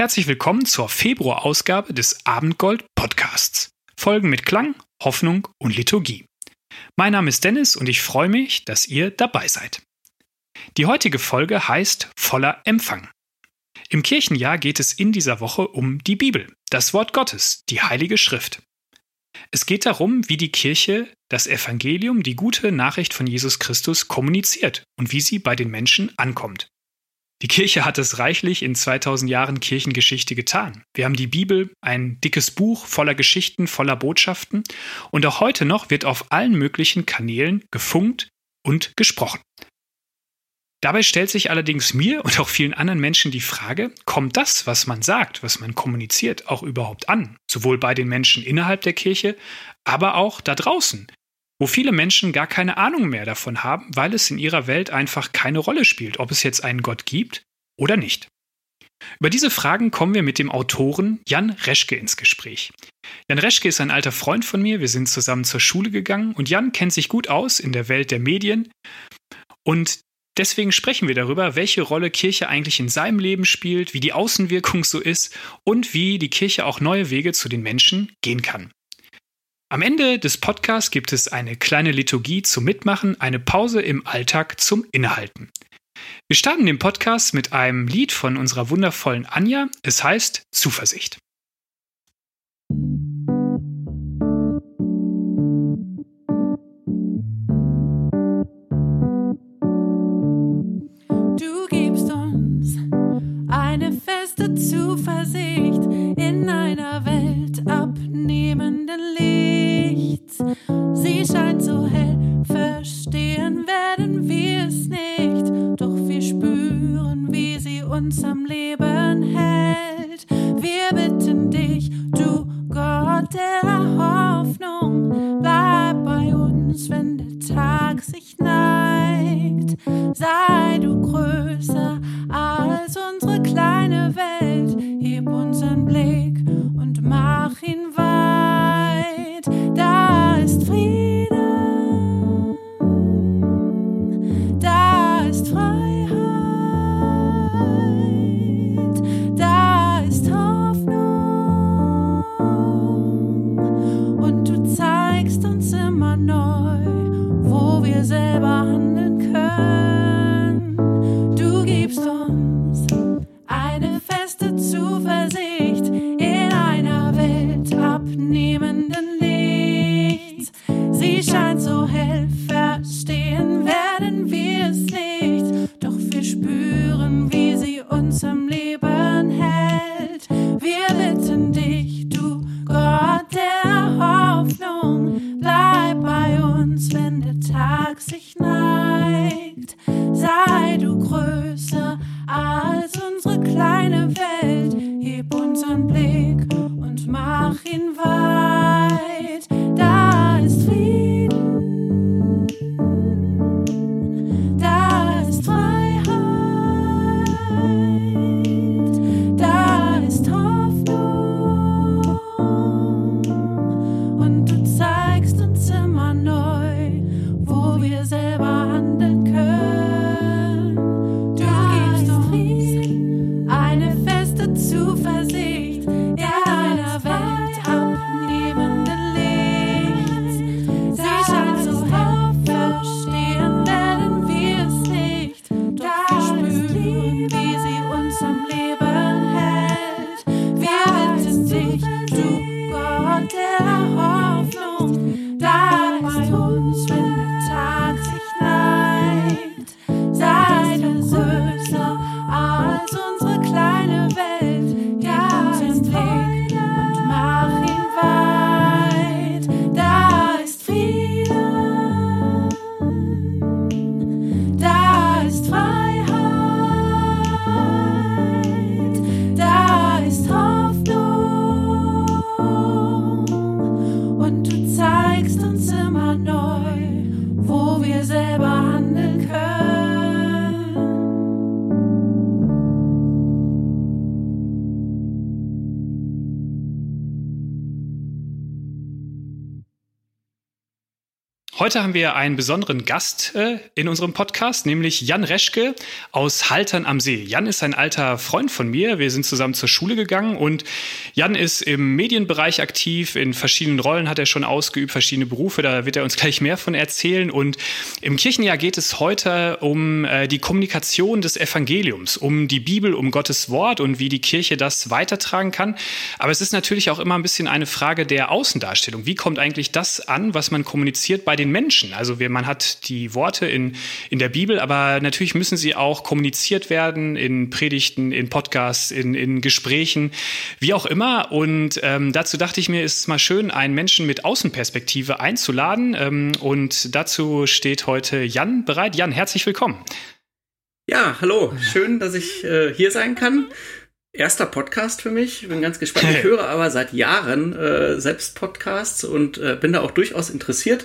Herzlich willkommen zur Februarausgabe des Abendgold Podcasts. Folgen mit Klang, Hoffnung und Liturgie. Mein Name ist Dennis und ich freue mich, dass ihr dabei seid. Die heutige Folge heißt Voller Empfang. Im Kirchenjahr geht es in dieser Woche um die Bibel, das Wort Gottes, die Heilige Schrift. Es geht darum, wie die Kirche das Evangelium, die gute Nachricht von Jesus Christus kommuniziert und wie sie bei den Menschen ankommt. Die Kirche hat es reichlich in 2000 Jahren Kirchengeschichte getan. Wir haben die Bibel, ein dickes Buch voller Geschichten, voller Botschaften und auch heute noch wird auf allen möglichen Kanälen gefunkt und gesprochen. Dabei stellt sich allerdings mir und auch vielen anderen Menschen die Frage, kommt das, was man sagt, was man kommuniziert, auch überhaupt an? Sowohl bei den Menschen innerhalb der Kirche, aber auch da draußen, wo viele Menschen gar keine Ahnung mehr davon haben, weil es in ihrer Welt einfach keine Rolle spielt, ob es jetzt einen Gott gibt oder nicht. Über diese Fragen kommen wir mit dem Autoren Jan Reschke ins Gespräch. Jan Reschke ist ein alter Freund von mir, wir sind zusammen zur Schule gegangen und Jan kennt sich gut aus in der Welt der Medien und deswegen sprechen wir darüber, welche Rolle Kirche eigentlich in seinem Leben spielt, wie die Außenwirkung so ist und wie die Kirche auch neue Wege zu den Menschen gehen kann. Am Ende des Podcasts gibt es eine kleine Liturgie zum Mitmachen, eine Pause im Alltag zum Innehalten. Wir starten den Podcast mit einem Lied von unserer wundervollen Anja. Es heißt Zuversicht. Du gibst uns eine feste Zuversicht in einer Welt Sich neigt. Sei du größer Heute haben wir einen besonderen Gast äh, in unserem Podcast, nämlich Jan Reschke aus Haltern am See. Jan ist ein alter Freund von mir. Wir sind zusammen zur Schule gegangen und Jan ist im Medienbereich aktiv. In verschiedenen Rollen hat er schon ausgeübt, verschiedene Berufe. Da wird er uns gleich mehr von erzählen. Und im Kirchenjahr geht es heute um äh, die Kommunikation des Evangeliums, um die Bibel, um Gottes Wort und wie die Kirche das weitertragen kann. Aber es ist natürlich auch immer ein bisschen eine Frage der Außendarstellung. Wie kommt eigentlich das an, was man kommuniziert bei den den Menschen. Also wir, man hat die Worte in, in der Bibel, aber natürlich müssen sie auch kommuniziert werden in Predigten, in Podcasts, in, in Gesprächen, wie auch immer. Und ähm, dazu dachte ich mir, ist es mal schön, einen Menschen mit Außenperspektive einzuladen. Ähm, und dazu steht heute Jan bereit. Jan, herzlich willkommen. Ja, hallo. Schön, dass ich äh, hier sein kann erster Podcast für mich. Bin ganz gespannt. Ich höre aber seit Jahren äh, selbst Podcasts und äh, bin da auch durchaus interessiert.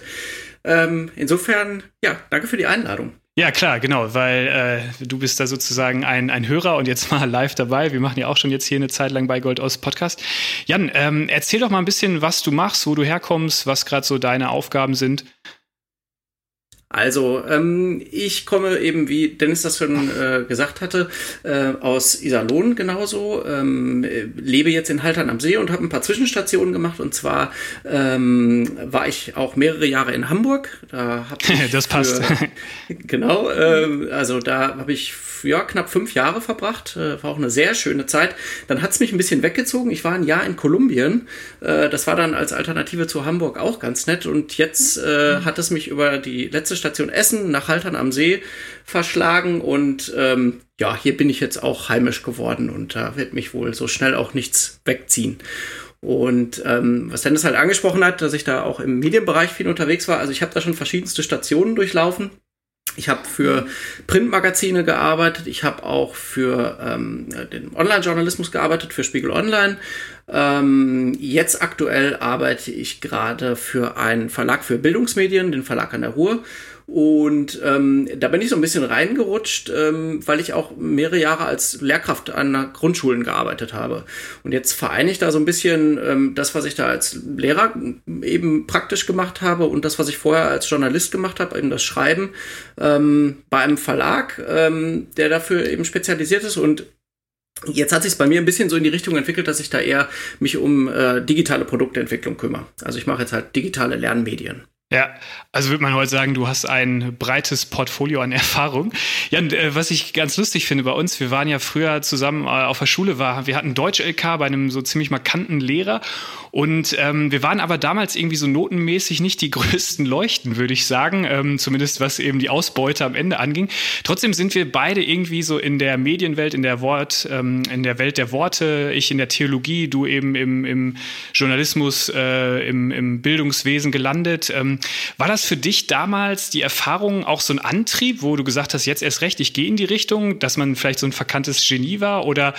Ähm, insofern, ja, danke für die Einladung. Ja, klar, genau, weil äh, du bist da sozusagen ein, ein Hörer und jetzt mal live dabei. Wir machen ja auch schon jetzt hier eine Zeit lang bei Gold aus Podcast. Jan, ähm, erzähl doch mal ein bisschen, was du machst, wo du herkommst, was gerade so deine Aufgaben sind. Also, ähm, ich komme eben, wie Dennis das schon äh, gesagt hatte, äh, aus Iserlohn genauso, ähm, lebe jetzt in Haltern am See und habe ein paar Zwischenstationen gemacht. Und zwar ähm, war ich auch mehrere Jahre in Hamburg. Da hab ich das passt. Für, genau, äh, also da habe ich ja, knapp fünf Jahre verbracht. Äh, war auch eine sehr schöne Zeit. Dann hat es mich ein bisschen weggezogen. Ich war ein Jahr in Kolumbien. Äh, das war dann als Alternative zu Hamburg auch ganz nett. Und jetzt äh, hat es mich über die letzte Station Essen nach Haltern am See verschlagen. Und ähm, ja, hier bin ich jetzt auch heimisch geworden. Und da wird mich wohl so schnell auch nichts wegziehen. Und ähm, was Dennis halt angesprochen hat, dass ich da auch im Medienbereich viel unterwegs war. Also ich habe da schon verschiedenste Stationen durchlaufen. Ich habe für Printmagazine gearbeitet, ich habe auch für ähm, den Online-Journalismus gearbeitet, für Spiegel Online. Ähm, jetzt aktuell arbeite ich gerade für einen Verlag für Bildungsmedien, den Verlag an der Ruhr. Und ähm, da bin ich so ein bisschen reingerutscht, ähm, weil ich auch mehrere Jahre als Lehrkraft an Grundschulen gearbeitet habe. Und jetzt vereine ich da so ein bisschen ähm, das, was ich da als Lehrer eben praktisch gemacht habe und das, was ich vorher als Journalist gemacht habe, eben das Schreiben ähm, bei einem Verlag, ähm, der dafür eben spezialisiert ist. Und Jetzt hat sich bei mir ein bisschen so in die Richtung entwickelt, dass ich da eher mich um äh, digitale Produktentwicklung kümmere. Also ich mache jetzt halt digitale Lernmedien. Ja, also würde man heute sagen, du hast ein breites Portfolio an Erfahrung. Ja, und, äh, was ich ganz lustig finde bei uns, wir waren ja früher zusammen äh, auf der Schule, war, wir hatten Deutsch-LK bei einem so ziemlich markanten Lehrer und ähm, wir waren aber damals irgendwie so notenmäßig nicht die größten Leuchten, würde ich sagen, ähm, zumindest was eben die Ausbeute am Ende anging. Trotzdem sind wir beide irgendwie so in der Medienwelt, in der Wort, ähm, in der Welt der Worte, ich in der Theologie, du eben im, im Journalismus, äh, im, im Bildungswesen gelandet. Ähm, war das für dich damals die Erfahrung auch so ein Antrieb, wo du gesagt hast, jetzt erst recht, ich gehe in die Richtung, dass man vielleicht so ein verkanntes Genie war? Oder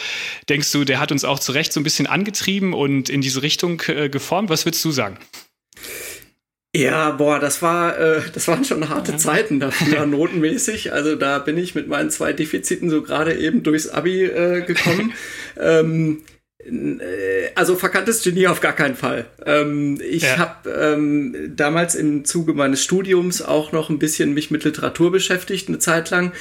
denkst du, der hat uns auch zu Recht so ein bisschen angetrieben und in diese Richtung äh, geformt? Was würdest du sagen? Ja, boah, das war, äh, das waren schon harte ja. Zeiten dafür, notenmäßig. Also da bin ich mit meinen zwei Defiziten so gerade eben durchs Abi äh, gekommen. ähm, äh, also verkanntes Genie auf gar keinen Fall. Ähm, ich ja. habe ähm, damals im Zuge meines Studiums auch noch ein bisschen mich mit Literatur beschäftigt, eine Zeit lang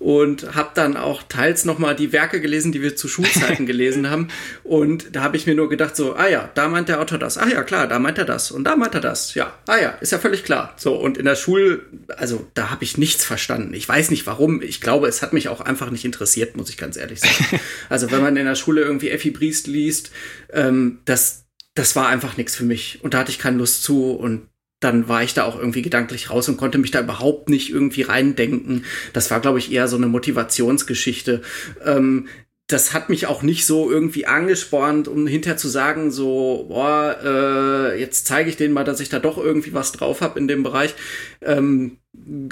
und habe dann auch teils noch mal die Werke gelesen, die wir zu Schulzeiten gelesen haben. Und da habe ich mir nur gedacht so, ah ja, da meint der Autor das. Ah ja, klar, da meint er das und da meint er das. Ja, ah ja, ist ja völlig klar. So und in der Schule, also da habe ich nichts verstanden. Ich weiß nicht warum. Ich glaube, es hat mich auch einfach nicht interessiert, muss ich ganz ehrlich sagen. Also wenn man in der Schule irgendwie Effi Briest liest, ähm, das, das war einfach nichts für mich. Und da hatte ich keine Lust zu. Und dann war ich da auch irgendwie gedanklich raus und konnte mich da überhaupt nicht irgendwie reindenken. Das war, glaube ich, eher so eine Motivationsgeschichte. Ähm, das hat mich auch nicht so irgendwie angespornt, um hinterher zu sagen, so, boah, äh, jetzt zeige ich denen mal, dass ich da doch irgendwie was drauf habe in dem Bereich. Ähm,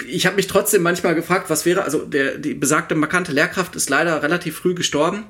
ich habe mich trotzdem manchmal gefragt, was wäre, also der, die besagte markante Lehrkraft ist leider relativ früh gestorben.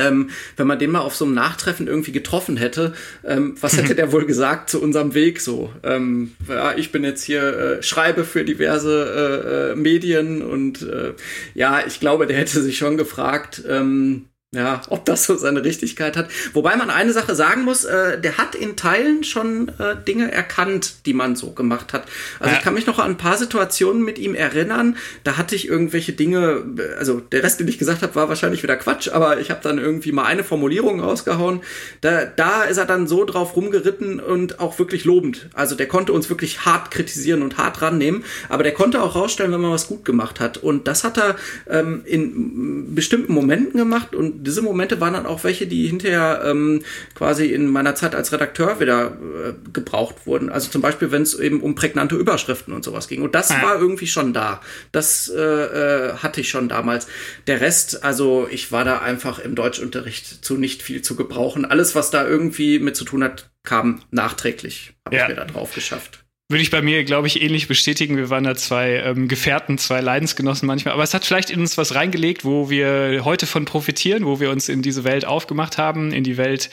Ähm, wenn man den mal auf so einem Nachtreffen irgendwie getroffen hätte, ähm, was hätte der wohl gesagt zu unserem Weg so? Ähm, ja, ich bin jetzt hier, äh, schreibe für diverse äh, äh, Medien und äh, ja, ich glaube, der hätte sich schon gefragt, ähm, ja, ob das so seine Richtigkeit hat. Wobei man eine Sache sagen muss, äh, der hat in Teilen schon äh, Dinge erkannt, die man so gemacht hat. Also ja. ich kann mich noch an ein paar Situationen mit ihm erinnern. Da hatte ich irgendwelche Dinge, also der Rest, den ich gesagt habe, war wahrscheinlich wieder Quatsch, aber ich habe dann irgendwie mal eine Formulierung rausgehauen. Da, da ist er dann so drauf rumgeritten und auch wirklich lobend. Also der konnte uns wirklich hart kritisieren und hart rannehmen, aber der konnte auch rausstellen, wenn man was gut gemacht hat. Und das hat er ähm, in bestimmten Momenten gemacht und diese Momente waren dann auch welche, die hinterher ähm, quasi in meiner Zeit als Redakteur wieder äh, gebraucht wurden. Also zum Beispiel, wenn es eben um prägnante Überschriften und sowas ging. Und das ja. war irgendwie schon da. Das äh, äh, hatte ich schon damals. Der Rest, also ich war da einfach im Deutschunterricht zu nicht viel zu gebrauchen. Alles, was da irgendwie mit zu tun hat, kam nachträglich. Habe ja. ich mir da drauf geschafft. Würde ich bei mir, glaube ich, ähnlich bestätigen. Wir waren da zwei ähm, Gefährten, zwei Leidensgenossen manchmal. Aber es hat vielleicht in uns was reingelegt, wo wir heute von profitieren, wo wir uns in diese Welt aufgemacht haben, in die Welt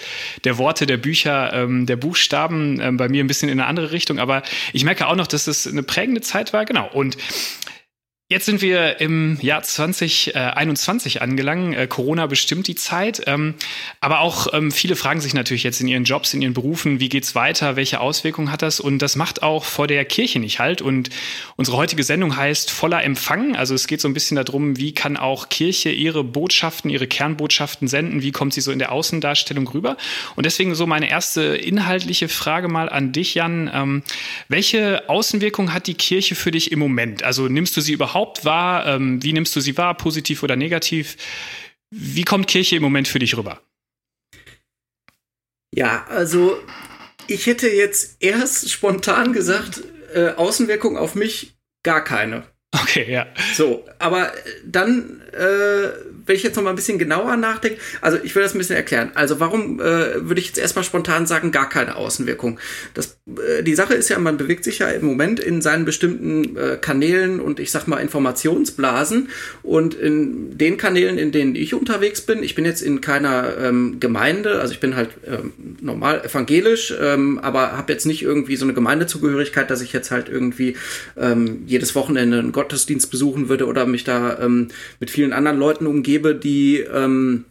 der Worte, der Bücher, ähm, der Buchstaben. Ähm, bei mir ein bisschen in eine andere Richtung. Aber ich merke auch noch, dass das eine prägende Zeit war. Genau. Und Jetzt sind wir im Jahr 2021 angelangt. Äh, Corona bestimmt die Zeit. Ähm, aber auch ähm, viele fragen sich natürlich jetzt in ihren Jobs, in ihren Berufen, wie geht's weiter? Welche Auswirkungen hat das? Und das macht auch vor der Kirche nicht halt. Und unsere heutige Sendung heißt voller Empfang. Also es geht so ein bisschen darum, wie kann auch Kirche ihre Botschaften, ihre Kernbotschaften senden? Wie kommt sie so in der Außendarstellung rüber? Und deswegen so meine erste inhaltliche Frage mal an dich, Jan. Ähm, welche Außenwirkung hat die Kirche für dich im Moment? Also nimmst du sie überhaupt überhaupt wahr? Ähm, wie nimmst du sie wahr, positiv oder negativ? Wie kommt Kirche im Moment für dich rüber? Ja, also ich hätte jetzt erst spontan gesagt, äh, Außenwirkung auf mich gar keine. Okay, ja. So, aber dann äh, wenn ich jetzt noch mal ein bisschen genauer nachdenke, also ich will das ein bisschen erklären. Also warum äh, würde ich jetzt erstmal spontan sagen, gar keine Außenwirkung? Das, äh, die Sache ist ja, man bewegt sich ja im Moment in seinen bestimmten äh, Kanälen und ich sag mal Informationsblasen und in den Kanälen, in denen ich unterwegs bin, ich bin jetzt in keiner ähm, Gemeinde, also ich bin halt ähm, normal evangelisch, ähm, aber habe jetzt nicht irgendwie so eine Gemeindezugehörigkeit, dass ich jetzt halt irgendwie ähm, jedes Wochenende einen Gottesdienst besuchen würde oder mich da ähm, mit vielen anderen Leuten umgebe gebe, die ähm,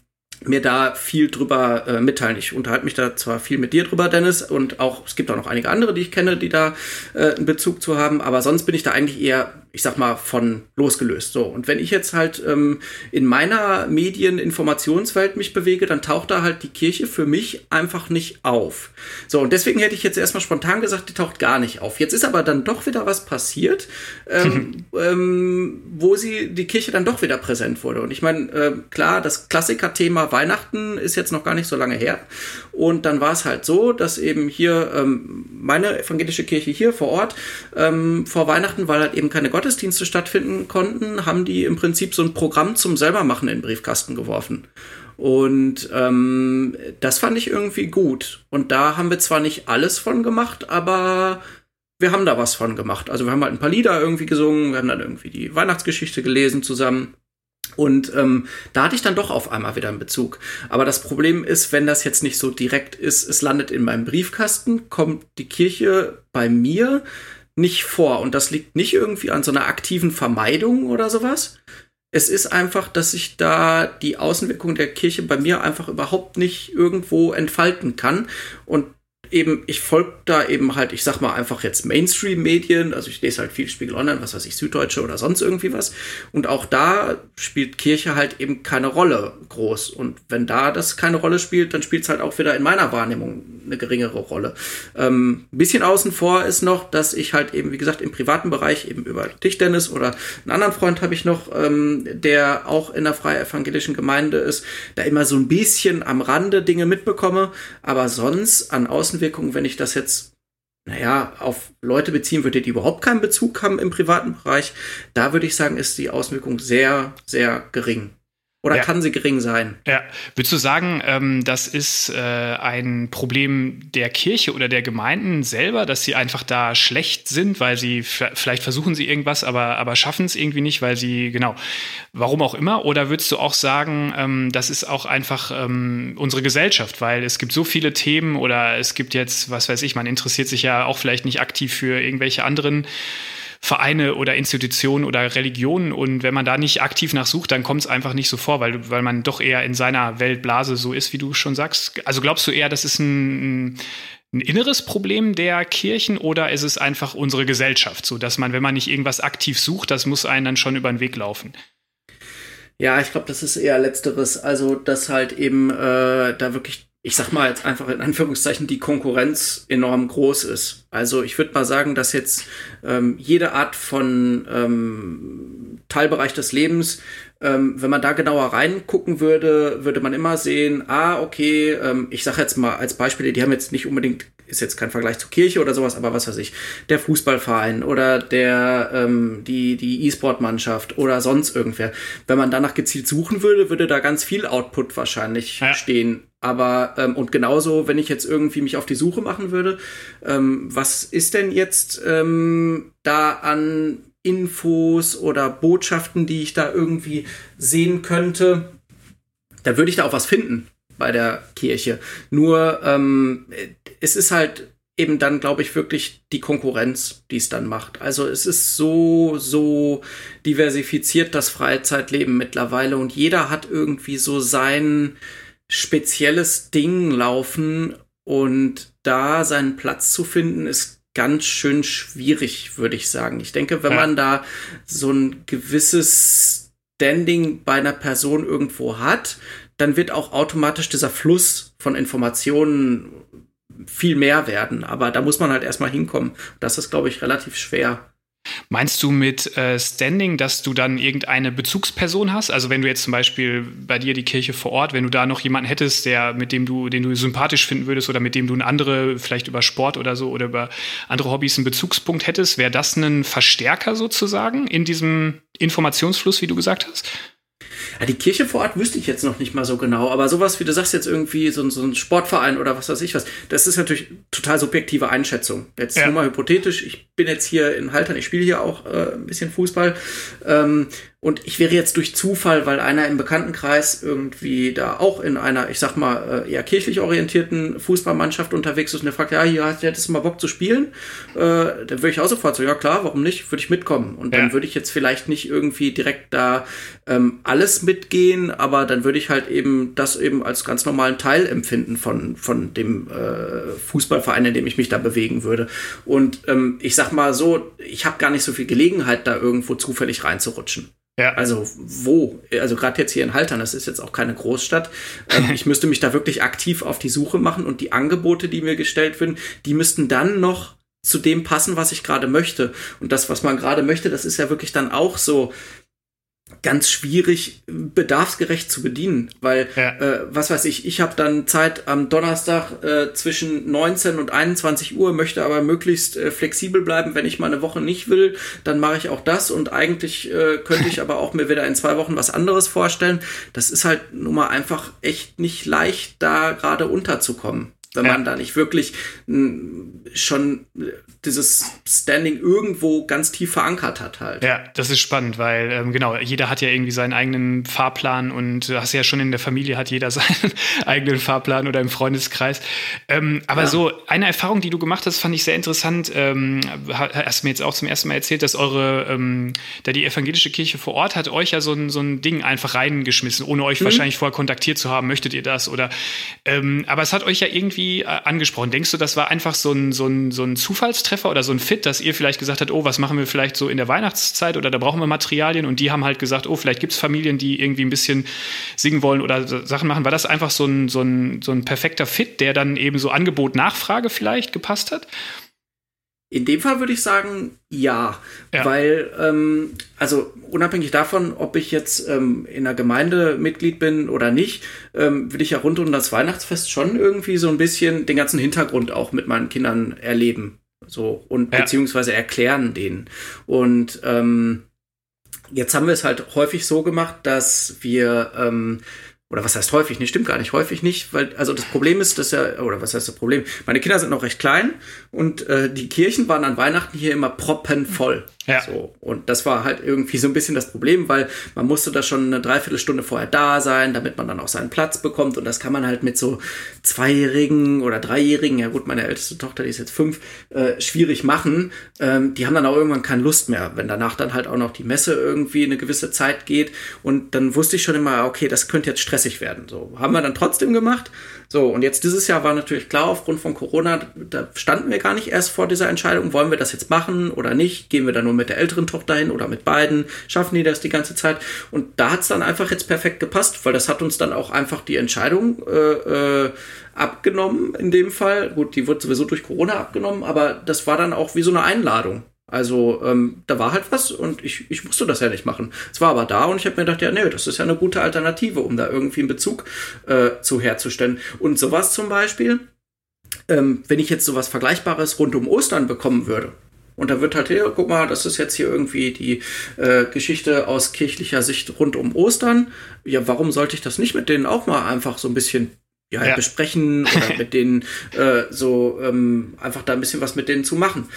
mir da viel drüber äh, mitteilen. Ich unterhalte mich da zwar viel mit dir drüber, Dennis, und auch es gibt auch noch einige andere, die ich kenne, die da äh, einen Bezug zu haben, aber sonst bin ich da eigentlich eher ich sag mal, von losgelöst. So. Und wenn ich jetzt halt ähm, in meiner Medieninformationswelt mich bewege, dann taucht da halt die Kirche für mich einfach nicht auf. So, und deswegen hätte ich jetzt erstmal spontan gesagt, die taucht gar nicht auf. Jetzt ist aber dann doch wieder was passiert, ähm, ähm, wo sie, die Kirche dann doch wieder präsent wurde. Und ich meine, äh, klar, das Klassiker-Thema Weihnachten ist jetzt noch gar nicht so lange her. Und dann war es halt so, dass eben hier ähm, meine evangelische Kirche hier vor Ort ähm, vor Weihnachten, weil halt eben keine Gott Gottesdienste stattfinden konnten, haben die im Prinzip so ein Programm zum selbermachen in den Briefkasten geworfen. Und ähm, das fand ich irgendwie gut. Und da haben wir zwar nicht alles von gemacht, aber wir haben da was von gemacht. Also wir haben halt ein paar Lieder irgendwie gesungen, wir haben dann irgendwie die Weihnachtsgeschichte gelesen zusammen. Und ähm, da hatte ich dann doch auf einmal wieder einen Bezug. Aber das Problem ist, wenn das jetzt nicht so direkt ist, es landet in meinem Briefkasten, kommt die Kirche bei mir nicht vor. Und das liegt nicht irgendwie an so einer aktiven Vermeidung oder sowas. Es ist einfach, dass sich da die Außenwirkung der Kirche bei mir einfach überhaupt nicht irgendwo entfalten kann. Und eben, ich folge da eben halt, ich sag mal einfach jetzt Mainstream-Medien, also ich lese halt viel Spiegel Online, was weiß ich, Süddeutsche oder sonst irgendwie was. Und auch da spielt Kirche halt eben keine Rolle groß. Und wenn da das keine Rolle spielt, dann spielt es halt auch wieder in meiner Wahrnehmung eine geringere Rolle. Ähm, ein bisschen außen vor ist noch, dass ich halt eben, wie gesagt, im privaten Bereich eben über dich, Dennis, oder einen anderen Freund habe ich noch, ähm, der auch in der freie evangelischen Gemeinde ist, da immer so ein bisschen am Rande Dinge mitbekomme, aber sonst an Außen Außenwirkungen, wenn ich das jetzt, naja, auf Leute beziehen würde, die überhaupt keinen Bezug haben im privaten Bereich, da würde ich sagen, ist die Außenwirkung sehr, sehr gering. Oder ja. kann sie gering sein? Ja. Würdest du sagen, ähm, das ist äh, ein Problem der Kirche oder der Gemeinden selber, dass sie einfach da schlecht sind, weil sie vielleicht versuchen sie irgendwas, aber, aber schaffen es irgendwie nicht, weil sie, genau, warum auch immer? Oder würdest du auch sagen, ähm, das ist auch einfach ähm, unsere Gesellschaft, weil es gibt so viele Themen oder es gibt jetzt, was weiß ich, man interessiert sich ja auch vielleicht nicht aktiv für irgendwelche anderen Vereine oder Institutionen oder Religionen und wenn man da nicht aktiv nachsucht, dann kommt es einfach nicht so vor, weil, weil man doch eher in seiner Weltblase so ist, wie du schon sagst. Also glaubst du eher, das ist ein, ein inneres Problem der Kirchen oder ist es einfach unsere Gesellschaft, so dass man, wenn man nicht irgendwas aktiv sucht, das muss einen dann schon über den Weg laufen? Ja, ich glaube, das ist eher letzteres. Also, dass halt eben äh, da wirklich, ich sag mal jetzt einfach in Anführungszeichen, die Konkurrenz enorm groß ist. Also ich würde mal sagen, dass jetzt ähm, jede Art von ähm, Teilbereich des Lebens ähm, wenn man da genauer reingucken würde, würde man immer sehen, ah, okay, ähm, ich sage jetzt mal als Beispiele, die haben jetzt nicht unbedingt, ist jetzt kein Vergleich zur Kirche oder sowas, aber was weiß ich, der Fußballverein oder der, ähm, die, die E-Sport-Mannschaft oder sonst irgendwer. Wenn man danach gezielt suchen würde, würde da ganz viel Output wahrscheinlich ja. stehen. Aber ähm, und genauso, wenn ich jetzt irgendwie mich auf die Suche machen würde, ähm, was ist denn jetzt ähm, da an Infos oder Botschaften, die ich da irgendwie sehen könnte, da würde ich da auch was finden bei der Kirche. Nur ähm, es ist halt eben dann, glaube ich, wirklich die Konkurrenz, die es dann macht. Also es ist so, so diversifiziert das Freizeitleben mittlerweile und jeder hat irgendwie so sein spezielles Ding laufen und da seinen Platz zu finden, ist ganz schön schwierig, würde ich sagen. Ich denke, wenn ja. man da so ein gewisses Standing bei einer Person irgendwo hat, dann wird auch automatisch dieser Fluss von Informationen viel mehr werden. Aber da muss man halt erstmal hinkommen. Das ist, glaube ich, relativ schwer. Meinst du mit äh, Standing, dass du dann irgendeine Bezugsperson hast? Also wenn du jetzt zum Beispiel bei dir die Kirche vor Ort, wenn du da noch jemanden hättest, der mit dem du, den du sympathisch finden würdest oder mit dem du ein andere, vielleicht über Sport oder so oder über andere Hobbys einen Bezugspunkt hättest, wäre das ein Verstärker sozusagen in diesem Informationsfluss, wie du gesagt hast? Ja, die Kirche vor Ort wüsste ich jetzt noch nicht mal so genau, aber sowas, wie du sagst, jetzt irgendwie so, so ein Sportverein oder was weiß ich was, das ist natürlich total subjektive Einschätzung. Jetzt ja. nur mal hypothetisch, ich bin jetzt hier in Haltern, ich spiele hier auch äh, ein bisschen Fußball. Ähm, und ich wäre jetzt durch Zufall, weil einer im Bekanntenkreis irgendwie da auch in einer, ich sag mal, äh, eher kirchlich orientierten Fußballmannschaft unterwegs ist und der fragt, ja, hier hättest du mal Bock zu spielen, äh, dann würde ich auch sofort so, ja klar, warum nicht, würde ich mitkommen. Und dann ja. würde ich jetzt vielleicht nicht irgendwie direkt da ähm, alles mitgehen, aber dann würde ich halt eben das eben als ganz normalen Teil empfinden von, von dem äh, Fußballverein, in dem ich mich da bewegen würde. Und ähm, ich sag mal so, ich habe gar nicht so viel Gelegenheit, da irgendwo zufällig reinzurutschen. Ja. Also wo? Also gerade jetzt hier in Haltern, das ist jetzt auch keine Großstadt. Ähm, ich müsste mich da wirklich aktiv auf die Suche machen und die Angebote, die mir gestellt werden, die müssten dann noch zu dem passen, was ich gerade möchte. Und das, was man gerade möchte, das ist ja wirklich dann auch so, ganz schwierig bedarfsgerecht zu bedienen, weil ja. äh, was weiß ich, ich habe dann Zeit am Donnerstag äh, zwischen 19 und 21 Uhr, möchte aber möglichst äh, flexibel bleiben, wenn ich mal eine Woche nicht will, dann mache ich auch das und eigentlich äh, könnte ich aber auch mir wieder in zwei Wochen was anderes vorstellen. Das ist halt nun mal einfach echt nicht leicht, da gerade unterzukommen wenn ja. man da nicht wirklich schon dieses Standing irgendwo ganz tief verankert hat halt. Ja, das ist spannend, weil ähm, genau, jeder hat ja irgendwie seinen eigenen Fahrplan und du hast ja schon in der Familie hat jeder seinen eigenen Fahrplan oder im Freundeskreis. Ähm, aber ja. so eine Erfahrung, die du gemacht hast, fand ich sehr interessant. Ähm, hast mir jetzt auch zum ersten Mal erzählt, dass eure, ähm, da die evangelische Kirche vor Ort hat euch ja so ein, so ein Ding einfach reingeschmissen, ohne euch mhm. wahrscheinlich vorher kontaktiert zu haben, möchtet ihr das oder ähm, aber es hat euch ja irgendwie äh, angesprochen. Denkst du, das war einfach so ein, so ein, so ein Zufallstreffer? Treffer oder so ein Fit, dass ihr vielleicht gesagt habt, oh, was machen wir vielleicht so in der Weihnachtszeit oder da brauchen wir Materialien und die haben halt gesagt, oh, vielleicht gibt es Familien, die irgendwie ein bisschen singen wollen oder Sachen machen. War das einfach so ein, so ein, so ein perfekter Fit, der dann eben so Angebot-Nachfrage vielleicht gepasst hat? In dem Fall würde ich sagen, ja, ja. weil, ähm, also unabhängig davon, ob ich jetzt ähm, in einer Gemeinde Mitglied bin oder nicht, ähm, will ich ja rund um das Weihnachtsfest schon irgendwie so ein bisschen den ganzen Hintergrund auch mit meinen Kindern erleben. So, und ja. beziehungsweise erklären denen. Und ähm, jetzt haben wir es halt häufig so gemacht, dass wir, ähm, oder was heißt häufig nicht, stimmt gar nicht, häufig nicht, weil, also das Problem ist, dass ja, oder was heißt das Problem? Meine Kinder sind noch recht klein und äh, die Kirchen waren an Weihnachten hier immer proppenvoll. Ja. So. Und das war halt irgendwie so ein bisschen das Problem, weil man musste da schon eine Dreiviertelstunde vorher da sein, damit man dann auch seinen Platz bekommt. Und das kann man halt mit so Zweijährigen oder Dreijährigen, ja gut, meine älteste Tochter, die ist jetzt fünf, äh, schwierig machen. Ähm, die haben dann auch irgendwann keine Lust mehr, wenn danach dann halt auch noch die Messe irgendwie eine gewisse Zeit geht. Und dann wusste ich schon immer, okay, das könnte jetzt stressig werden. So, haben wir dann trotzdem gemacht. So, und jetzt dieses Jahr war natürlich klar, aufgrund von Corona, da standen wir gar nicht erst vor dieser Entscheidung, wollen wir das jetzt machen oder nicht? Gehen wir da nur mit der älteren Tochter hin oder mit beiden? Schaffen die das die ganze Zeit? Und da hat es dann einfach jetzt perfekt gepasst, weil das hat uns dann auch einfach die Entscheidung äh, äh, abgenommen in dem Fall. Gut, die wird sowieso durch Corona abgenommen, aber das war dann auch wie so eine Einladung. Also ähm, da war halt was und ich, ich musste das ja nicht machen. Es war aber da und ich habe mir gedacht, ja, nee, das ist ja eine gute Alternative, um da irgendwie einen Bezug äh, zu herzustellen. Und sowas zum Beispiel, ähm, wenn ich jetzt sowas Vergleichbares rund um Ostern bekommen würde, und da wird halt, hier, guck mal, das ist jetzt hier irgendwie die äh, Geschichte aus kirchlicher Sicht rund um Ostern. Ja, warum sollte ich das nicht mit denen auch mal einfach so ein bisschen ja, ja. besprechen oder mit denen äh, so ähm, einfach da ein bisschen was mit denen zu machen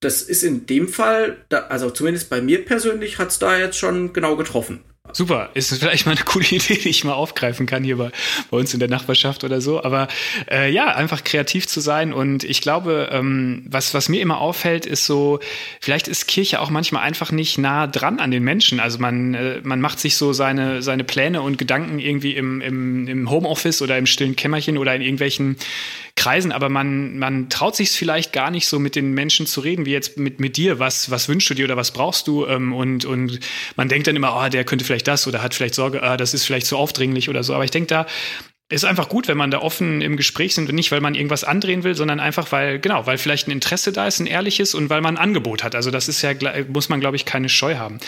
das ist in dem Fall, da, also zumindest bei mir persönlich, hat es da jetzt schon genau getroffen. Super, ist vielleicht mal eine coole Idee, die ich mal aufgreifen kann hier bei, bei uns in der Nachbarschaft oder so. Aber äh, ja, einfach kreativ zu sein. Und ich glaube, ähm, was, was mir immer auffällt, ist so, vielleicht ist Kirche auch manchmal einfach nicht nah dran an den Menschen. Also man, äh, man macht sich so seine, seine Pläne und Gedanken irgendwie im, im, im Homeoffice oder im stillen Kämmerchen oder in irgendwelchen Kreisen, aber man, man traut sich es vielleicht gar nicht so mit den Menschen zu reden, wie jetzt mit, mit dir. Was, was wünschst du dir oder was brauchst du? Ähm, und, und man denkt dann immer, oh, der könnte vielleicht das oder hat vielleicht Sorge, ah, das ist vielleicht zu aufdringlich oder so. Aber ich denke, da ist einfach gut, wenn man da offen im Gespräch sind und nicht, weil man irgendwas andrehen will, sondern einfach, weil, genau, weil vielleicht ein Interesse da ist, ein ehrliches und weil man ein Angebot hat. Also das ist ja, muss man, glaube ich, keine Scheu haben.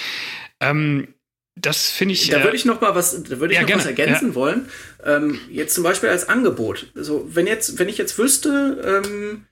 Ähm, das finde ich. Da würde äh, ich noch mal was, da würde ich ja, noch gerne. was ergänzen ja. wollen. Ähm, jetzt zum Beispiel als Angebot. Also wenn jetzt, wenn ich jetzt wüsste, ähm,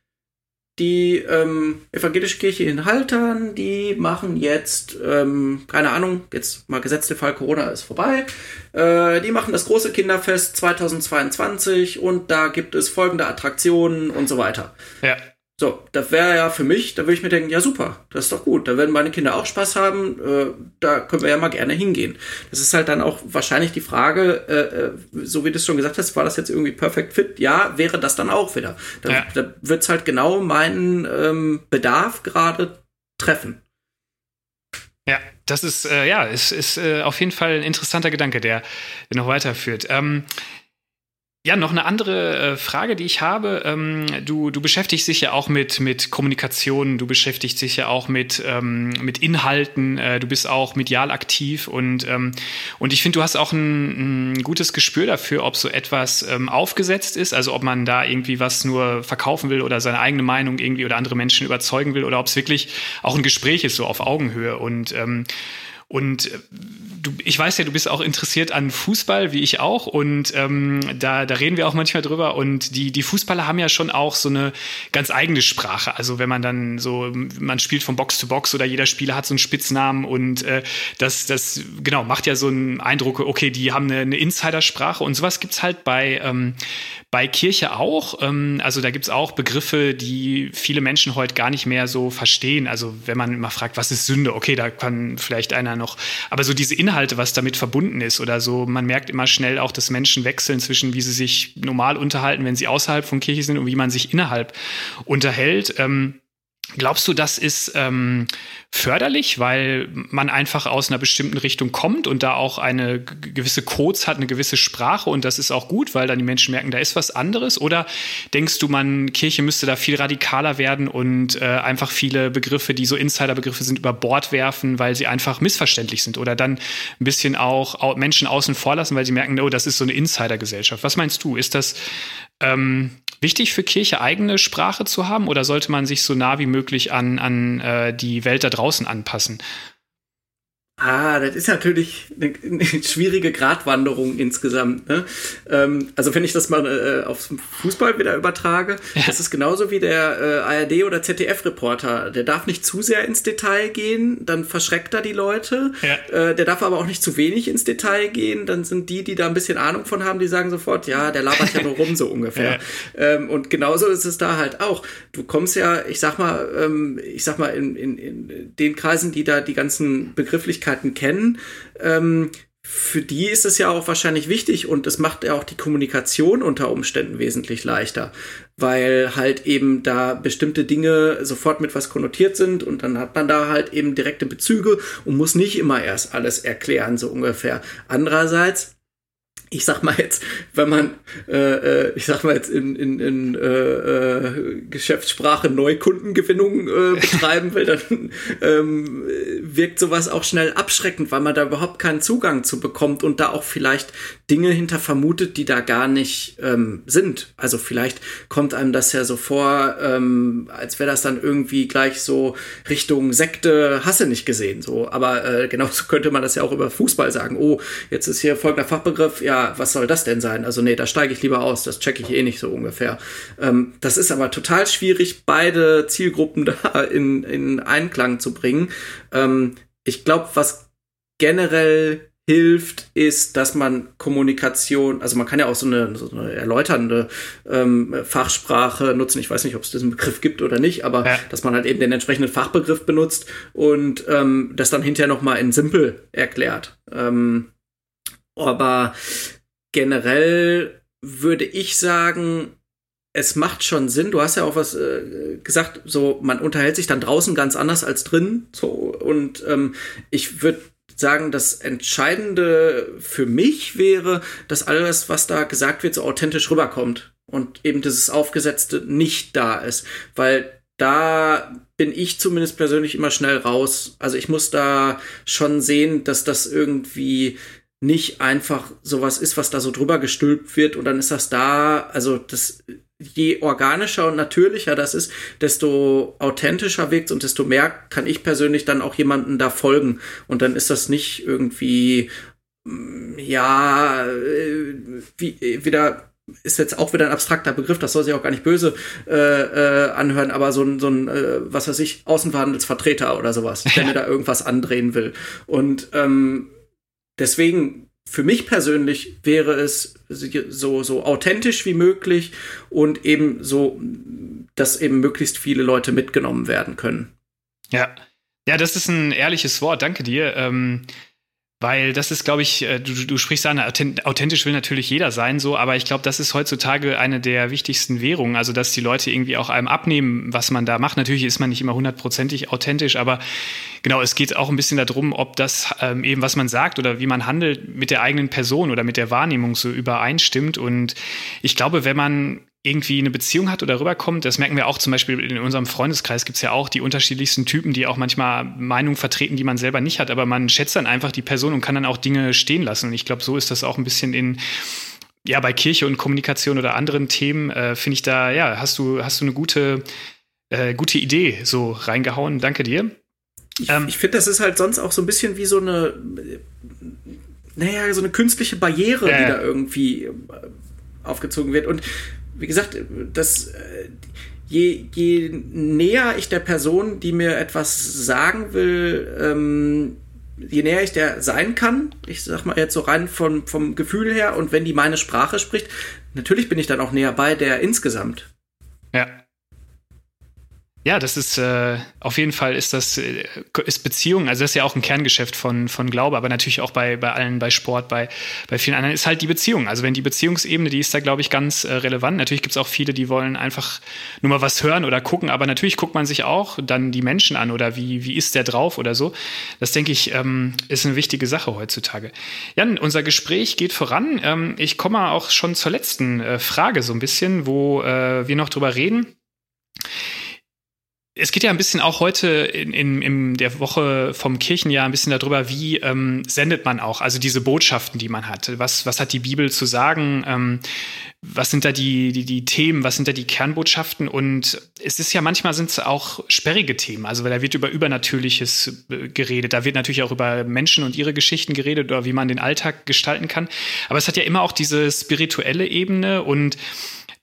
die ähm, evangelische Kirche in Haltern, die machen jetzt, ähm, keine Ahnung, jetzt mal gesetzte Fall, Corona ist vorbei, äh, die machen das große Kinderfest 2022 und da gibt es folgende Attraktionen und so weiter. Ja. So, das wäre ja für mich, da würde ich mir denken, ja super, das ist doch gut, da werden meine Kinder auch Spaß haben, äh, da können wir ja mal gerne hingehen. Das ist halt dann auch wahrscheinlich die Frage, äh, äh so wie du es schon gesagt hast, war das jetzt irgendwie perfekt fit? Ja, wäre das dann auch wieder. Da, ja. da wird es halt genau meinen ähm, Bedarf gerade treffen. Ja, das ist, äh, ja, ist, ist äh, auf jeden Fall ein interessanter Gedanke, der, der noch weiterführt. Ähm, ja, noch eine andere äh, Frage, die ich habe. Ähm, du, du beschäftigst dich ja auch mit, mit Kommunikation, du beschäftigst dich ja auch mit, ähm, mit Inhalten, äh, du bist auch medial aktiv und, ähm, und ich finde, du hast auch ein, ein, gutes Gespür dafür, ob so etwas aufgesetzt ist, also ob man da irgendwie was nur verkaufen will oder seine eigene Meinung irgendwie oder andere Menschen überzeugen will oder ob es wirklich auch ein Gespräch ist, so auf Augenhöhe und und äh, du, ich weiß ja, du bist auch interessiert an Fußball, wie ich auch. Und ähm, da, da reden wir auch manchmal drüber. Und die, die Fußballer haben ja schon auch so eine ganz eigene Sprache. Also wenn man dann so, man spielt von Box zu Box oder jeder Spieler hat so einen Spitznamen und äh, das, das genau macht ja so einen Eindruck, okay, die haben eine, eine Insidersprache und sowas gibt's halt bei, ähm, bei Kirche auch. Ähm, also da gibt's auch Begriffe, die viele Menschen heute gar nicht mehr so verstehen. Also wenn man immer fragt, was ist Sünde? Okay, da kann vielleicht einer noch. Aber so diese Inhalte, was damit verbunden ist oder so, man merkt immer schnell auch, dass Menschen wechseln zwischen, wie sie sich normal unterhalten, wenn sie außerhalb von Kirche sind und wie man sich innerhalb unterhält. Ähm, Glaubst du, das ist ähm, förderlich, weil man einfach aus einer bestimmten Richtung kommt und da auch eine gewisse Codes hat, eine gewisse Sprache und das ist auch gut, weil dann die Menschen merken, da ist was anderes? Oder denkst du, man Kirche müsste da viel radikaler werden und äh, einfach viele Begriffe, die so Insiderbegriffe sind, über Bord werfen, weil sie einfach missverständlich sind? Oder dann ein bisschen auch Menschen außen vor lassen, weil sie merken, oh, das ist so eine Insidergesellschaft. Was meinst du? Ist das ähm, wichtig für Kirche, eigene Sprache zu haben oder sollte man sich so nah wie möglich an, an äh, die Welt da draußen anpassen? Ah, das ist natürlich eine, eine schwierige Gratwanderung insgesamt. Ne? Ähm, also wenn ich das mal äh, aufs Fußball wieder übertrage, ja. das ist genauso wie der äh, ARD oder ZDF-Reporter. Der darf nicht zu sehr ins Detail gehen, dann verschreckt er die Leute. Ja. Äh, der darf aber auch nicht zu wenig ins Detail gehen. Dann sind die, die da ein bisschen Ahnung von haben, die sagen sofort, ja, der labert ja nur rum so ungefähr. Ja. Ähm, und genauso ist es da halt auch. Du kommst ja, ich sag mal, ähm, ich sag mal in, in, in den Kreisen, die da die ganzen Begrifflichkeiten Möglichkeiten kennen, ähm, für die ist es ja auch wahrscheinlich wichtig und es macht ja auch die Kommunikation unter Umständen wesentlich leichter, weil halt eben da bestimmte Dinge sofort mit was konnotiert sind und dann hat man da halt eben direkte Bezüge und muss nicht immer erst alles erklären, so ungefähr. Andererseits ich sag mal jetzt, wenn man, äh, äh, ich sag mal jetzt in, in, in äh, äh, Geschäftssprache Neukundengewinnung äh, betreiben will, dann ähm, wirkt sowas auch schnell abschreckend, weil man da überhaupt keinen Zugang zu bekommt und da auch vielleicht Dinge hinter vermutet, die da gar nicht ähm, sind. Also vielleicht kommt einem das ja so vor, ähm, als wäre das dann irgendwie gleich so Richtung Sekte, hasse nicht gesehen. So, aber äh, genauso könnte man das ja auch über Fußball sagen. Oh, jetzt ist hier folgender Fachbegriff, ja was soll das denn sein? Also nee, da steige ich lieber aus, das checke ich eh nicht so ungefähr. Ähm, das ist aber total schwierig, beide Zielgruppen da in, in Einklang zu bringen. Ähm, ich glaube, was generell hilft, ist, dass man Kommunikation, also man kann ja auch so eine, so eine erläuternde ähm, Fachsprache nutzen. Ich weiß nicht, ob es diesen Begriff gibt oder nicht, aber ja. dass man halt eben den entsprechenden Fachbegriff benutzt und ähm, das dann hinterher noch mal in simpel erklärt. Ähm, aber generell würde ich sagen, es macht schon Sinn. Du hast ja auch was äh, gesagt, so man unterhält sich dann draußen ganz anders als drin. So und ähm, ich würde sagen, das Entscheidende für mich wäre, dass alles, was da gesagt wird, so authentisch rüberkommt und eben dieses Aufgesetzte nicht da ist, weil da bin ich zumindest persönlich immer schnell raus. Also ich muss da schon sehen, dass das irgendwie nicht einfach sowas ist, was da so drüber gestülpt wird und dann ist das da, also das je organischer und natürlicher das ist, desto authentischer wirkt und desto mehr kann ich persönlich dann auch jemanden da folgen und dann ist das nicht irgendwie mm, ja äh, wie wieder ist jetzt auch wieder ein abstrakter Begriff, das soll sich auch gar nicht böse äh, äh, anhören, aber so ein, so ein äh, was weiß ich, Außenverhandelsvertreter oder sowas, der mir da irgendwas andrehen will. Und ähm, Deswegen für mich persönlich wäre es so, so authentisch wie möglich und eben so, dass eben möglichst viele Leute mitgenommen werden können. Ja. Ja, das ist ein ehrliches Wort. Danke dir. Ähm weil das ist, glaube ich, äh, du, du sprichst an, authentisch will natürlich jeder sein, so, aber ich glaube, das ist heutzutage eine der wichtigsten Währungen. Also, dass die Leute irgendwie auch einem abnehmen, was man da macht. Natürlich ist man nicht immer hundertprozentig authentisch, aber genau, es geht auch ein bisschen darum, ob das ähm, eben, was man sagt oder wie man handelt, mit der eigenen Person oder mit der Wahrnehmung so übereinstimmt. Und ich glaube, wenn man irgendwie eine Beziehung hat oder rüberkommt. Das merken wir auch zum Beispiel in unserem Freundeskreis gibt es ja auch die unterschiedlichsten Typen, die auch manchmal Meinungen vertreten, die man selber nicht hat, aber man schätzt dann einfach die Person und kann dann auch Dinge stehen lassen. Und ich glaube, so ist das auch ein bisschen in ja bei Kirche und Kommunikation oder anderen Themen. Äh, Finde ich da ja hast du hast du eine gute äh, gute Idee so reingehauen. Danke dir. Ich, ähm, ich finde, das ist halt sonst auch so ein bisschen wie so eine naja, so eine künstliche Barriere, äh, die da irgendwie aufgezogen wird. Und wie gesagt, das, äh, je, je näher ich der Person, die mir etwas sagen will, ähm, je näher ich der sein kann, ich sag mal jetzt so rein vom, vom Gefühl her und wenn die meine Sprache spricht, natürlich bin ich dann auch näher bei der insgesamt. Ja. Ja, das ist äh, auf jeden Fall ist das äh, ist Beziehung, also das ist ja auch ein Kerngeschäft von von Glaube, aber natürlich auch bei bei allen bei Sport, bei bei vielen anderen ist halt die Beziehung. Also wenn die Beziehungsebene, die ist da glaube ich ganz äh, relevant. Natürlich gibt es auch viele, die wollen einfach nur mal was hören oder gucken, aber natürlich guckt man sich auch dann die Menschen an oder wie wie ist der drauf oder so. Das denke ich ähm, ist eine wichtige Sache heutzutage. Jan, unser Gespräch geht voran. Ähm, ich komme auch schon zur letzten äh, Frage so ein bisschen, wo äh, wir noch drüber reden es geht ja ein bisschen auch heute in, in, in der Woche vom Kirchenjahr ein bisschen darüber, wie ähm, sendet man auch, also diese Botschaften, die man hat. Was, was hat die Bibel zu sagen? Ähm, was sind da die, die, die Themen? Was sind da die Kernbotschaften? Und es ist ja manchmal sind es auch sperrige Themen. Also weil da wird über Übernatürliches äh, geredet. Da wird natürlich auch über Menschen und ihre Geschichten geredet oder wie man den Alltag gestalten kann. Aber es hat ja immer auch diese spirituelle Ebene und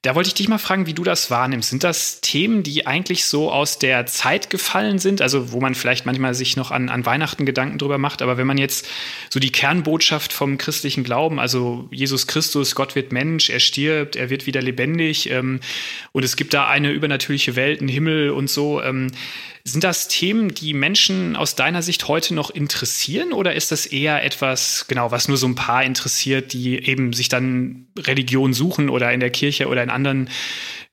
da wollte ich dich mal fragen, wie du das wahrnimmst. Sind das Themen, die eigentlich so aus der Zeit gefallen sind? Also, wo man vielleicht manchmal sich noch an, an Weihnachten Gedanken drüber macht. Aber wenn man jetzt so die Kernbotschaft vom christlichen Glauben, also Jesus Christus, Gott wird Mensch, er stirbt, er wird wieder lebendig ähm, und es gibt da eine übernatürliche Welt, einen Himmel und so. Ähm, sind das Themen, die Menschen aus deiner Sicht heute noch interessieren oder ist das eher etwas, genau, was nur so ein paar interessiert, die eben sich dann Religion suchen oder in der Kirche oder in anderen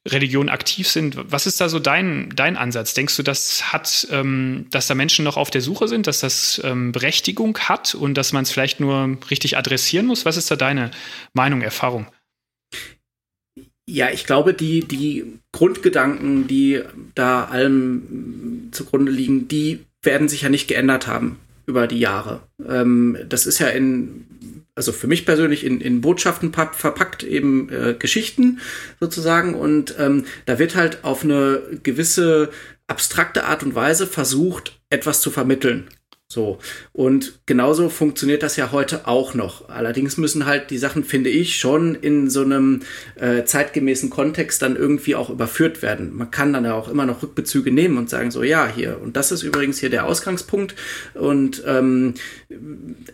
Religionen aktiv sind? Was ist da so dein, dein Ansatz? Denkst du, das hat, ähm, dass da Menschen noch auf der Suche sind, dass das ähm, Berechtigung hat und dass man es vielleicht nur richtig adressieren muss? Was ist da deine Meinung, Erfahrung? Ja, ich glaube, die, die Grundgedanken, die da allem zugrunde liegen, die werden sich ja nicht geändert haben über die Jahre. Ähm, das ist ja in, also für mich persönlich in, in Botschaften verpackt eben äh, Geschichten sozusagen und ähm, da wird halt auf eine gewisse abstrakte Art und Weise versucht, etwas zu vermitteln. So. Und genauso funktioniert das ja heute auch noch. Allerdings müssen halt die Sachen, finde ich, schon in so einem äh, zeitgemäßen Kontext dann irgendwie auch überführt werden. Man kann dann ja auch immer noch Rückbezüge nehmen und sagen so, ja, hier, und das ist übrigens hier der Ausgangspunkt. Und ähm,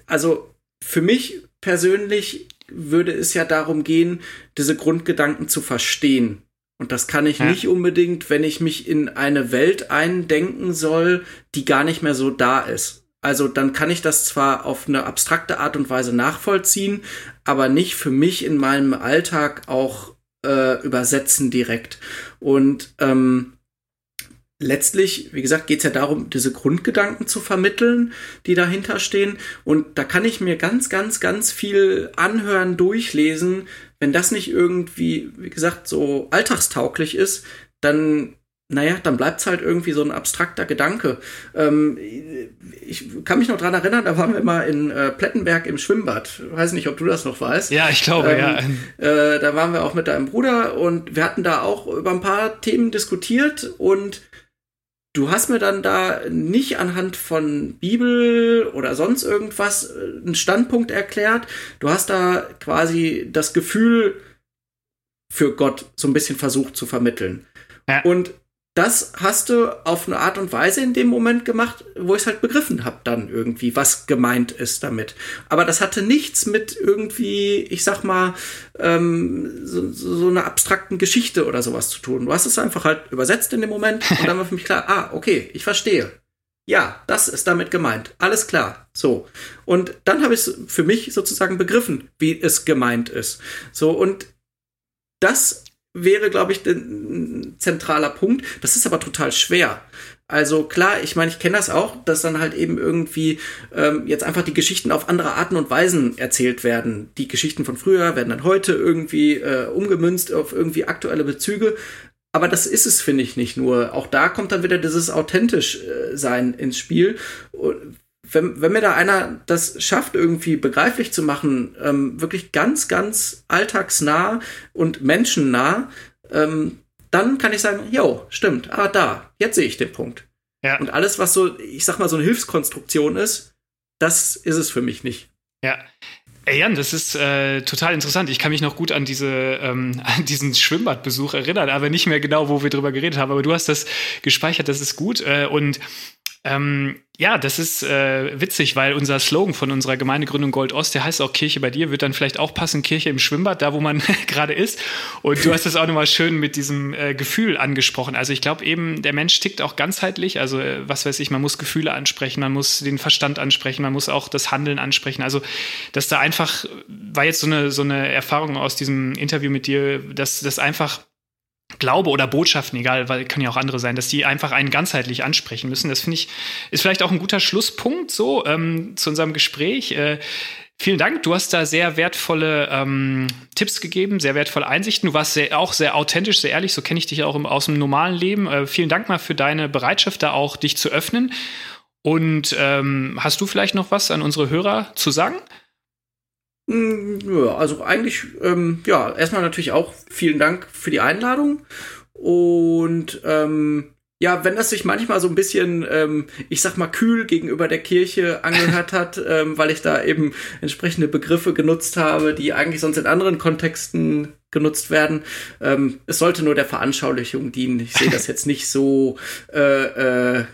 also für mich persönlich würde es ja darum gehen, diese Grundgedanken zu verstehen. Und das kann ich nicht unbedingt, wenn ich mich in eine Welt eindenken soll, die gar nicht mehr so da ist. Also dann kann ich das zwar auf eine abstrakte Art und Weise nachvollziehen, aber nicht für mich in meinem Alltag auch äh, übersetzen direkt. Und ähm, letztlich, wie gesagt, geht es ja darum, diese Grundgedanken zu vermitteln, die dahinter stehen. Und da kann ich mir ganz, ganz, ganz viel anhören, durchlesen. Wenn das nicht irgendwie, wie gesagt, so alltagstauglich ist, dann naja, dann bleibt es halt irgendwie so ein abstrakter Gedanke. Ähm, ich kann mich noch dran erinnern, da waren wir mal in äh, Plettenberg im Schwimmbad. Weiß nicht, ob du das noch weißt. Ja, ich glaube, ähm, ja. Äh, da waren wir auch mit deinem Bruder und wir hatten da auch über ein paar Themen diskutiert und du hast mir dann da nicht anhand von Bibel oder sonst irgendwas äh, einen Standpunkt erklärt. Du hast da quasi das Gefühl für Gott so ein bisschen versucht zu vermitteln. Ja. Und das hast du auf eine Art und Weise in dem Moment gemacht, wo ich es halt begriffen habe dann irgendwie, was gemeint ist damit. Aber das hatte nichts mit irgendwie, ich sag mal, ähm, so, so einer abstrakten Geschichte oder sowas zu tun. Du hast es einfach halt übersetzt in dem Moment und dann war für mich klar, ah, okay, ich verstehe. Ja, das ist damit gemeint. Alles klar. So. Und dann habe ich es für mich sozusagen begriffen, wie es gemeint ist. So, und das wäre, glaube ich, ein zentraler Punkt. Das ist aber total schwer. Also klar, ich meine, ich kenne das auch, dass dann halt eben irgendwie ähm, jetzt einfach die Geschichten auf andere Arten und Weisen erzählt werden. Die Geschichten von früher werden dann heute irgendwie äh, umgemünzt auf irgendwie aktuelle Bezüge. Aber das ist es, finde ich, nicht nur. Auch da kommt dann wieder dieses authentisch äh, sein ins Spiel wenn, wenn mir da einer das schafft, irgendwie begreiflich zu machen, ähm, wirklich ganz, ganz alltagsnah und menschennah, ähm, dann kann ich sagen, jo, stimmt, ah, da, jetzt sehe ich den Punkt. Ja. Und alles, was so, ich sag mal, so eine Hilfskonstruktion ist, das ist es für mich nicht. Ja. Ey Jan, das ist äh, total interessant. Ich kann mich noch gut an, diese, ähm, an diesen Schwimmbadbesuch erinnern, aber nicht mehr genau, wo wir drüber geredet haben. Aber du hast das gespeichert, das ist gut. Äh, und ähm, ja, das ist äh, witzig, weil unser Slogan von unserer Gemeindegründung Gold Ost, der heißt auch Kirche bei dir, wird dann vielleicht auch passen, Kirche im Schwimmbad, da wo man gerade ist. Und du hast es auch nochmal schön mit diesem äh, Gefühl angesprochen. Also ich glaube eben, der Mensch tickt auch ganzheitlich. Also äh, was weiß ich, man muss Gefühle ansprechen, man muss den Verstand ansprechen, man muss auch das Handeln ansprechen. Also dass da einfach, war jetzt so eine, so eine Erfahrung aus diesem Interview mit dir, dass das einfach Glaube oder Botschaften, egal, weil können ja auch andere sein, dass die einfach einen ganzheitlich ansprechen müssen. Das finde ich, ist vielleicht auch ein guter Schlusspunkt so ähm, zu unserem Gespräch. Äh, Vielen Dank. Du hast da sehr wertvolle ähm, Tipps gegeben, sehr wertvolle Einsichten. Du warst sehr, auch sehr authentisch, sehr ehrlich. So kenne ich dich auch im, aus dem normalen Leben. Äh, vielen Dank mal für deine Bereitschaft, da auch dich zu öffnen. Und ähm, hast du vielleicht noch was an unsere Hörer zu sagen? Mm, also eigentlich, ähm, ja, erstmal natürlich auch vielen Dank für die Einladung. Und ähm, ja, wenn das sich manchmal so ein bisschen, ähm, ich sag mal, kühl gegenüber der Kirche angehört hat, ähm, weil ich da eben entsprechende Begriffe genutzt habe, die eigentlich sonst in anderen Kontexten genutzt werden. Ähm, es sollte nur der Veranschaulichung dienen. Ich sehe das jetzt nicht so äh, äh,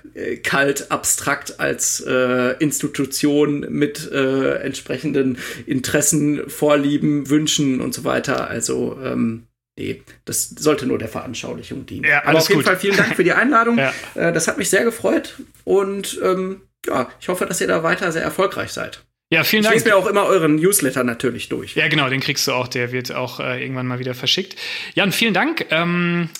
kalt, abstrakt als äh, Institution mit äh, entsprechenden Interessen, Vorlieben, Wünschen und so weiter. Also ähm, Nee, das sollte nur der Veranschaulichung dienen. Ja, Aber auf jeden gut. Fall vielen Dank für die Einladung. ja. Äh, das hat mich sehr gefreut und ähm, ja, ich hoffe, dass ihr da weiter sehr erfolgreich seid. Ja, vielen Dank. Ich lese mir auch immer euren Newsletter natürlich durch. Ja, genau, den kriegst du auch. Der wird auch äh, irgendwann mal wieder verschickt. Jan, vielen Dank. Ähm,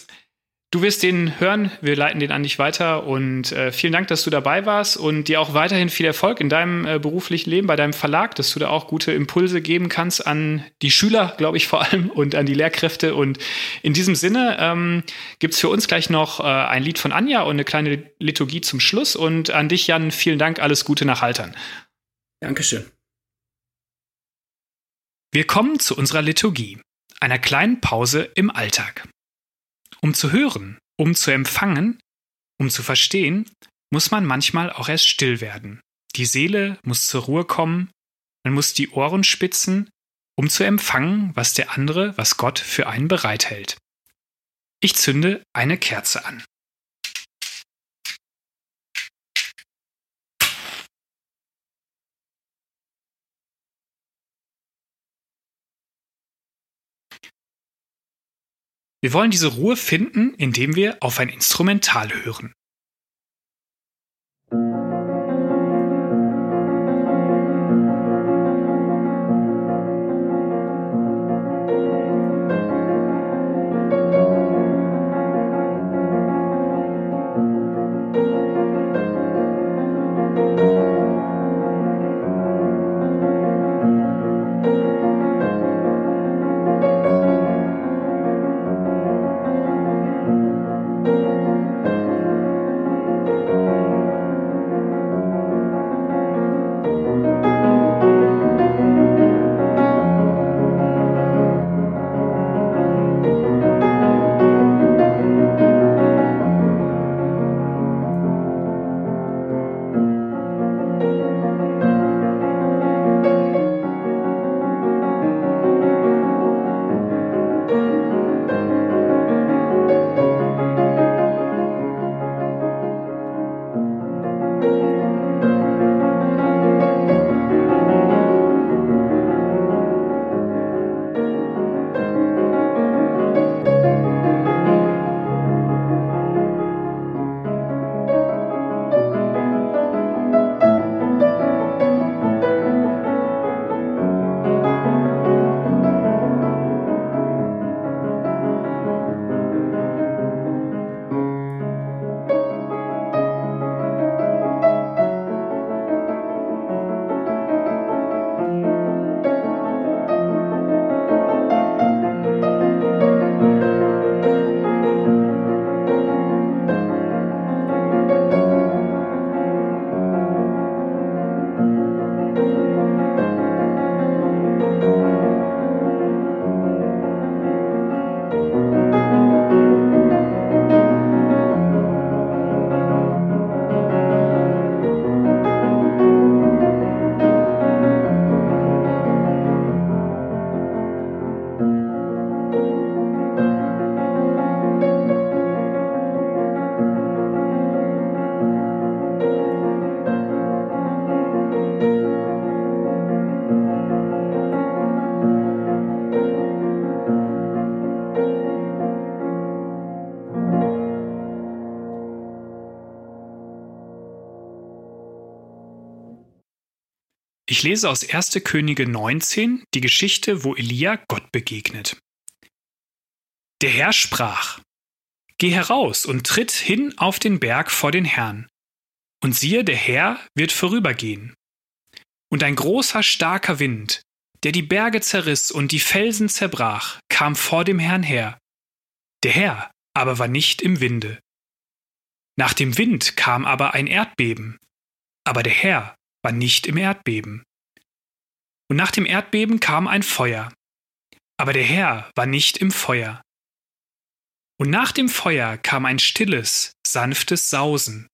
Du wirst den hören, wir leiten den an dich weiter und äh, vielen Dank, dass du dabei warst und dir auch weiterhin viel Erfolg in deinem äh, beruflichen Leben, bei deinem Verlag, dass du da auch gute Impulse geben kannst an die Schüler, glaube ich vor allem, und an die Lehrkräfte. Und in diesem Sinne ähm, gibt es für uns gleich noch äh, ein Lied von Anja und eine kleine Liturgie zum Schluss. Und an dich, Jan, vielen Dank, alles Gute nach Haltern. Dankeschön. Wir kommen zu unserer Liturgie, einer kleinen Pause im Alltag. Um zu hören, um zu empfangen, um zu verstehen, muss man manchmal auch erst still werden. Die Seele muss zur Ruhe kommen, man muss die Ohren spitzen, um zu empfangen, was der andere, was Gott für einen bereithält. Ich zünde eine Kerze an. Wir wollen diese Ruhe finden, indem wir auf ein Instrumental hören. Ich lese aus 1. Könige 19 die Geschichte, wo Elia Gott begegnet. Der Herr sprach: Geh heraus und tritt hin auf den Berg vor den Herrn. Und siehe, der Herr wird vorübergehen. Und ein großer, starker Wind, der die Berge zerriss und die Felsen zerbrach, kam vor dem Herrn her. Der Herr aber war nicht im Winde. Nach dem Wind kam aber ein Erdbeben, aber der Herr war nicht im Erdbeben. Und nach dem Erdbeben kam ein Feuer, aber der Herr war nicht im Feuer. Und nach dem Feuer kam ein stilles, sanftes Sausen.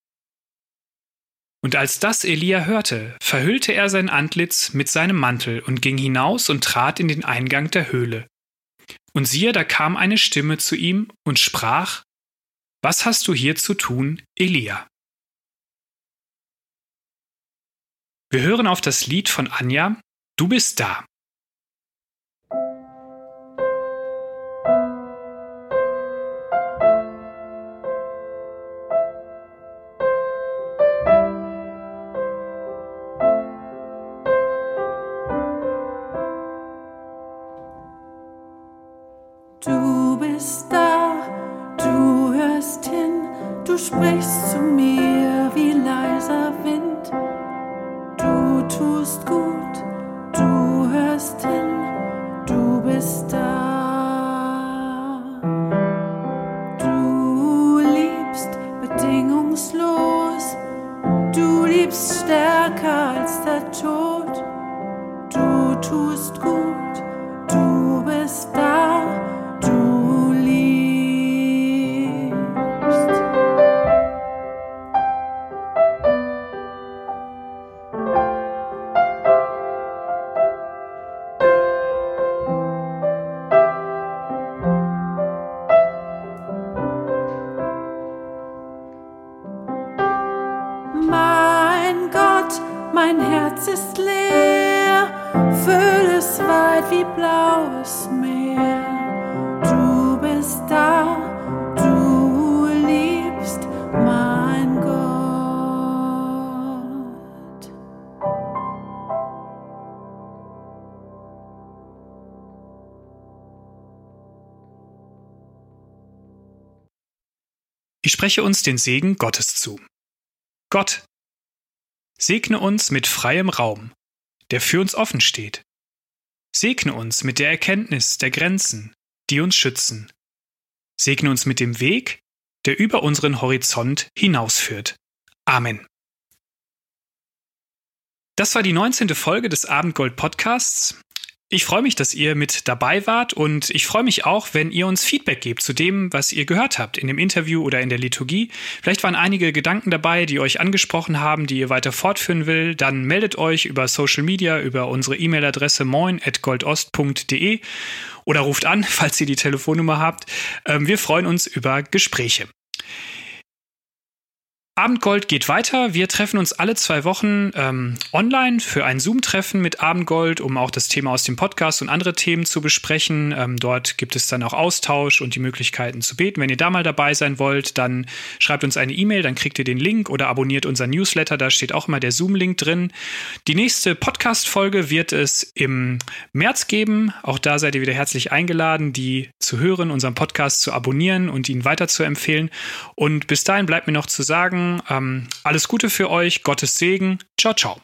Und als das Elia hörte, verhüllte er sein Antlitz mit seinem Mantel und ging hinaus und trat in den Eingang der Höhle. Und siehe, da kam eine Stimme zu ihm und sprach, Was hast du hier zu tun, Elia? Wir hören auf das Lied von Anja, Du bist da. Es weit wie blaues Meer. Du bist da, du liebst mein Gott. Ich spreche uns den Segen Gottes zu. Gott, segne uns mit freiem Raum, der für uns offen steht. Segne uns mit der Erkenntnis der Grenzen, die uns schützen. Segne uns mit dem Weg, der über unseren Horizont hinausführt. Amen. Das war die 19. Folge des Abendgold Podcasts. Ich freue mich, dass ihr mit dabei wart und ich freue mich auch, wenn ihr uns Feedback gebt zu dem, was ihr gehört habt in dem Interview oder in der Liturgie. Vielleicht waren einige Gedanken dabei, die euch angesprochen haben, die ihr weiter fortführen will. Dann meldet euch über Social Media, über unsere E-Mail-Adresse moin.goldost.de oder ruft an, falls ihr die Telefonnummer habt. Ähm, Wir freuen uns über Gespräche. Abendgold geht weiter. Wir treffen uns alle zwei Wochen ähm, online für ein Zoom-Treffen mit Abendgold, um auch das Thema aus dem Podcast und andere Themen zu besprechen. Ähm, dort gibt es dann auch Austausch und die Möglichkeiten zu beten. Wenn ihr da mal dabei sein wollt, dann schreibt uns eine E-Mail, dann kriegt ihr den Link oder abonniert unser Newsletter. Da steht auch immer der Zoom-Link drin. Die nächste Podcast-Folge wird es im März geben. Auch da seid ihr wieder herzlich eingeladen, die zu hören, unseren Podcast zu abonnieren und ihn weiter zu empfehlen. Und bis dahin bleibt mir noch zu sagen, ähm, alles Gute für euch, Gottes Segen. Ciao, ciao.